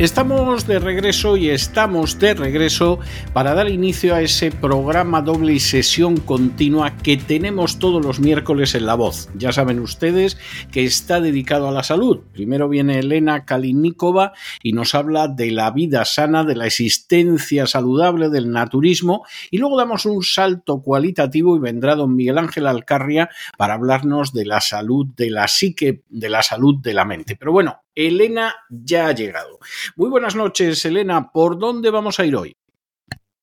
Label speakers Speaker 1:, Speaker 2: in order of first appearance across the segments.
Speaker 1: Estamos de regreso y estamos de regreso para dar inicio a ese programa doble y sesión continua que tenemos todos los miércoles en La Voz. Ya saben ustedes que está dedicado a la salud. Primero viene Elena Kalinikova y nos habla de la vida sana, de la existencia saludable, del naturismo y luego damos un salto cualitativo y vendrá don Miguel Ángel Alcarria para hablarnos de la salud de la psique, de la salud de la mente. Pero bueno, Elena ya ha llegado. Muy buenas noches, Elena. ¿Por dónde vamos a ir hoy?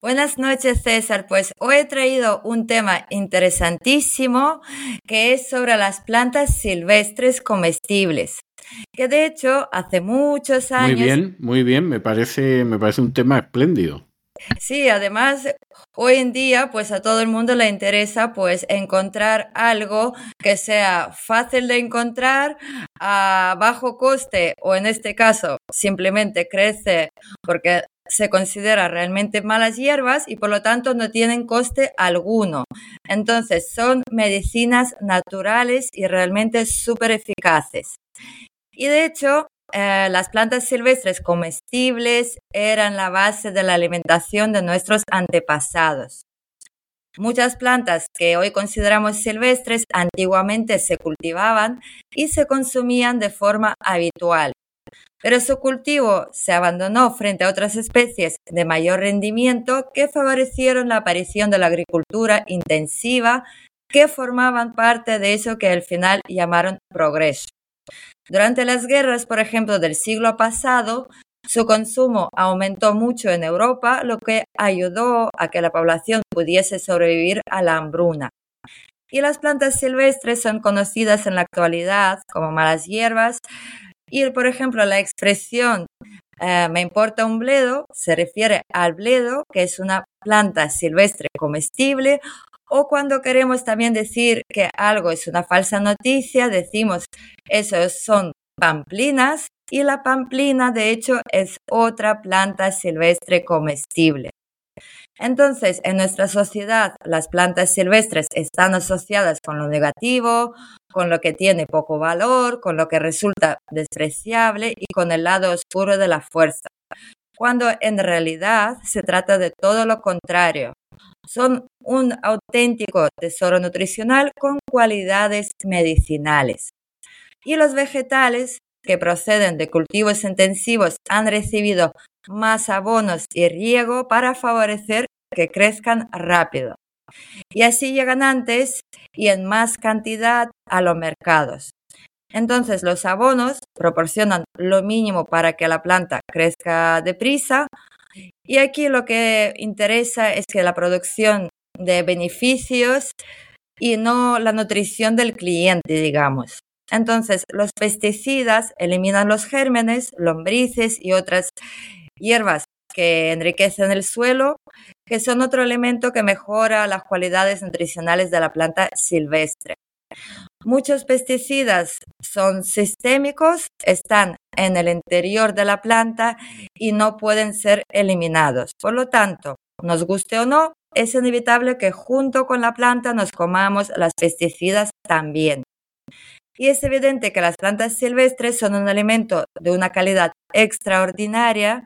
Speaker 2: Buenas noches, César. Pues hoy he traído un tema interesantísimo que es sobre las plantas silvestres comestibles. Que de hecho, hace muchos años.
Speaker 1: Muy bien, muy bien. Me parece, me parece un tema espléndido.
Speaker 2: Sí, además hoy en día pues a todo el mundo le interesa pues encontrar algo que sea fácil de encontrar a bajo coste o en este caso simplemente crece porque se considera realmente malas hierbas y por lo tanto no tienen coste alguno. Entonces son medicinas naturales y realmente súper eficaces. Y de hecho, eh, las plantas silvestres comestibles eran la base de la alimentación de nuestros antepasados. Muchas plantas que hoy consideramos silvestres antiguamente se cultivaban y se consumían de forma habitual, pero su cultivo se abandonó frente a otras especies de mayor rendimiento que favorecieron la aparición de la agricultura intensiva que formaban parte de eso que al final llamaron progreso. Durante las guerras, por ejemplo, del siglo pasado, su consumo aumentó mucho en Europa, lo que ayudó a que la población pudiese sobrevivir a la hambruna. Y las plantas silvestres son conocidas en la actualidad como malas hierbas. Y, por ejemplo, la expresión eh, me importa un bledo se refiere al bledo, que es una planta silvestre comestible o cuando queremos también decir que algo es una falsa noticia, decimos esos son pamplinas y la pamplina de hecho es otra planta silvestre comestible. Entonces, en nuestra sociedad, las plantas silvestres están asociadas con lo negativo, con lo que tiene poco valor, con lo que resulta despreciable y con el lado oscuro de la fuerza, cuando en realidad se trata de todo lo contrario, son un auténtico tesoro nutricional con cualidades medicinales. Y los vegetales que proceden de cultivos intensivos han recibido más abonos y riego para favorecer que crezcan rápido. Y así llegan antes y en más cantidad a los mercados. Entonces los abonos proporcionan lo mínimo para que la planta crezca deprisa, y aquí lo que interesa es que la producción de beneficios y no la nutrición del cliente, digamos. Entonces, los pesticidas eliminan los gérmenes, lombrices y otras hierbas que enriquecen el suelo, que son otro elemento que mejora las cualidades nutricionales de la planta silvestre. Muchos pesticidas son sistémicos, están en el interior de la planta y no pueden ser eliminados. Por lo tanto, nos guste o no, es inevitable que junto con la planta nos comamos las pesticidas también. Y es evidente que las plantas silvestres son un alimento de una calidad extraordinaria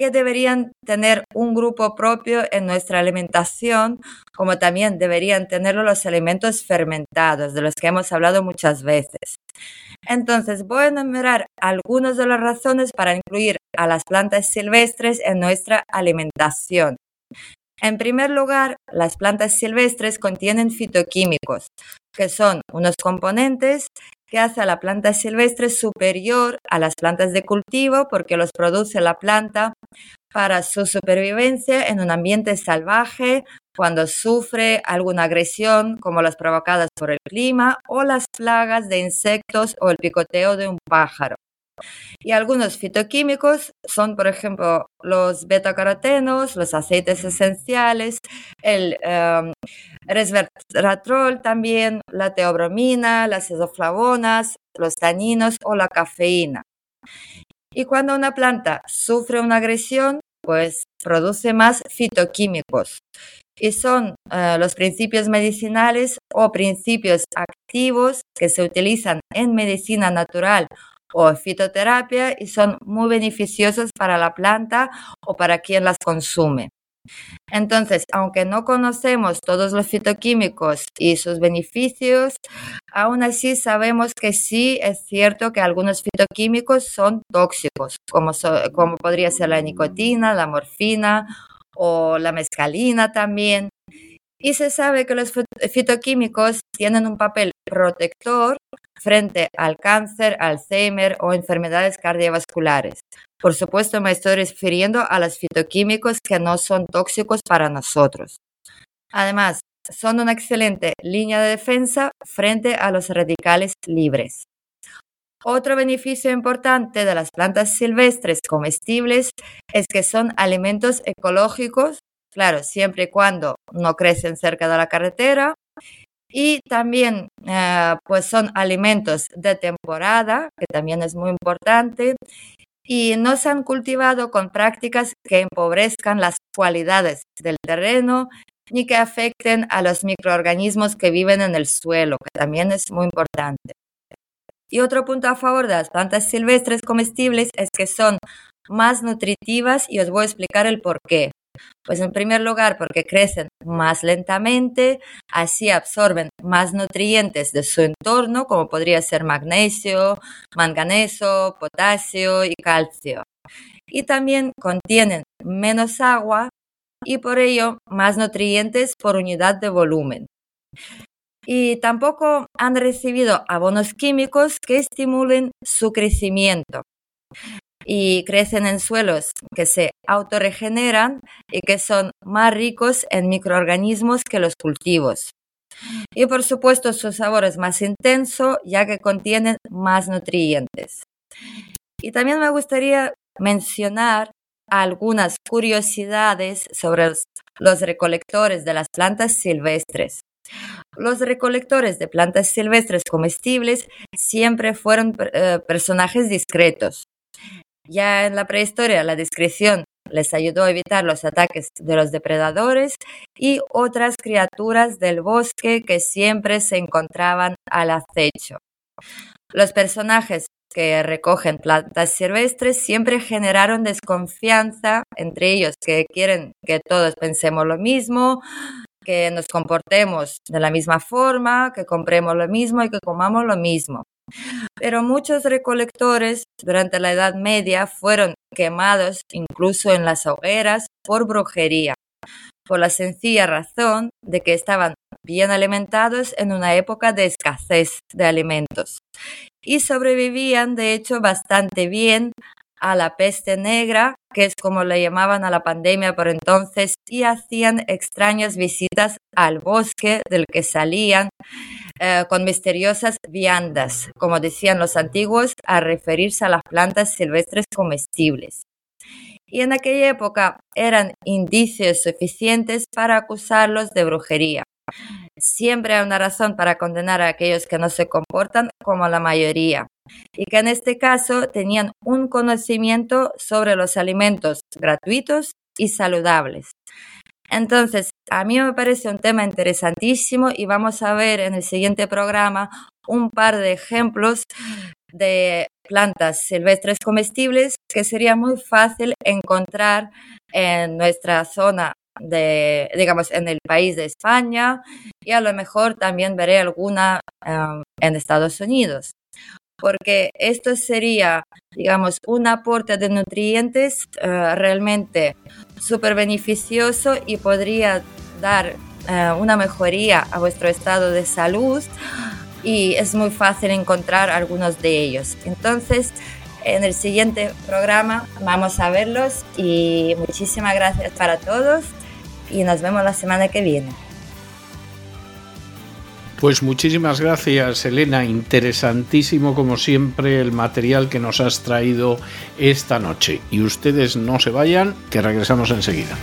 Speaker 2: que deberían tener un grupo propio en nuestra alimentación, como también deberían tenerlo los alimentos fermentados, de los que hemos hablado muchas veces. Entonces, voy a enumerar algunas de las razones para incluir a las plantas silvestres en nuestra alimentación. En primer lugar, las plantas silvestres contienen fitoquímicos, que son unos componentes que hacen a la planta silvestre superior a las plantas de cultivo porque los produce la planta para su supervivencia en un ambiente salvaje cuando sufre alguna agresión como las provocadas por el clima o las plagas de insectos o el picoteo de un pájaro. Y algunos fitoquímicos son, por ejemplo, los betacarotenos, los aceites esenciales, el um, resveratrol también, la teobromina, las isoflavonas, los taninos o la cafeína. Y cuando una planta sufre una agresión, pues produce más fitoquímicos. Y son uh, los principios medicinales o principios activos que se utilizan en medicina natural o fitoterapia y son muy beneficiosos para la planta o para quien las consume. Entonces, aunque no conocemos todos los fitoquímicos y sus beneficios, aún así sabemos que sí es cierto que algunos fitoquímicos son tóxicos, como, como podría ser la nicotina, la morfina o la mescalina también. Y se sabe que los fitoquímicos tienen un papel protector frente al cáncer, Alzheimer o enfermedades cardiovasculares. Por supuesto, me estoy refiriendo a los fitoquímicos que no son tóxicos para nosotros. Además, son una excelente línea de defensa frente a los radicales libres. Otro beneficio importante de las plantas silvestres comestibles es que son alimentos ecológicos claro, siempre y cuando no crecen cerca de la carretera. Y también, eh, pues son alimentos de temporada, que también es muy importante. Y no se han cultivado con prácticas que empobrezcan las cualidades del terreno ni que afecten a los microorganismos que viven en el suelo, que también es muy importante. Y otro punto a favor de las plantas silvestres comestibles es que son más nutritivas y os voy a explicar el por qué. Pues en primer lugar porque crecen más lentamente, así absorben más nutrientes de su entorno, como podría ser magnesio, manganeso, potasio y calcio. Y también contienen menos agua y por ello más nutrientes por unidad de volumen. Y tampoco han recibido abonos químicos que estimulen su crecimiento y crecen en suelos que se autorregeneran y que son más ricos en microorganismos que los cultivos. Y por supuesto su sabor es más intenso ya que contienen más nutrientes. Y también me gustaría mencionar algunas curiosidades sobre los, recolectores de las plantas silvestres. Los recolectores de plantas silvestres comestibles siempre fueron eh, personajes discretos. Ya en la prehistoria la discreción les ayudó a evitar los ataques de los depredadores y otras criaturas del bosque que siempre se encontraban al acecho. Los personajes que recogen plantas silvestres siempre generaron desconfianza entre ellos que quieren que todos pensemos lo mismo, que nos comportemos de la misma forma, que compremos lo mismo y que comamos lo mismo. Pero muchos recolectores durante la Edad Media fueron quemados incluso en las hogueras por brujería, por la sencilla razón de que estaban bien alimentados en una época de escasez de alimentos. Y sobrevivían de hecho bastante bien a la peste negra, que es como le llamaban a la pandemia por entonces, y hacían extrañas visitas al bosque del que salían eh, con misteriosas viandas, como decían los antiguos, a referirse a las plantas silvestres comestibles. Y en aquella época eran indicios suficientes para acusarlos de brujería. Siempre hay una razón para condenar a aquellos que no se comportan como la mayoría y que en este caso tenían un conocimiento sobre los alimentos gratuitos y saludables. Entonces, a mí me parece un tema interesantísimo y vamos a ver en el siguiente programa un par de ejemplos de plantas silvestres comestibles que sería muy fácil encontrar en nuestra zona de, digamos, en el país de España y a lo mejor también veré alguna em, en Estados Unidos. Porque esto sería, digamos, un aporte de nutrientes eh, realmente súper beneficioso y podría dar eh, una mejoría a vuestro estado de salud y es muy fácil encontrar algunos de ellos. Entonces, en el siguiente programa vamos a verlos y muchísimas gracias para todos y nos vemos la semana que viene.
Speaker 1: Pues muchísimas gracias Elena, interesantísimo como siempre el material que nos has traído esta noche. Y ustedes no se vayan, que regresamos enseguida.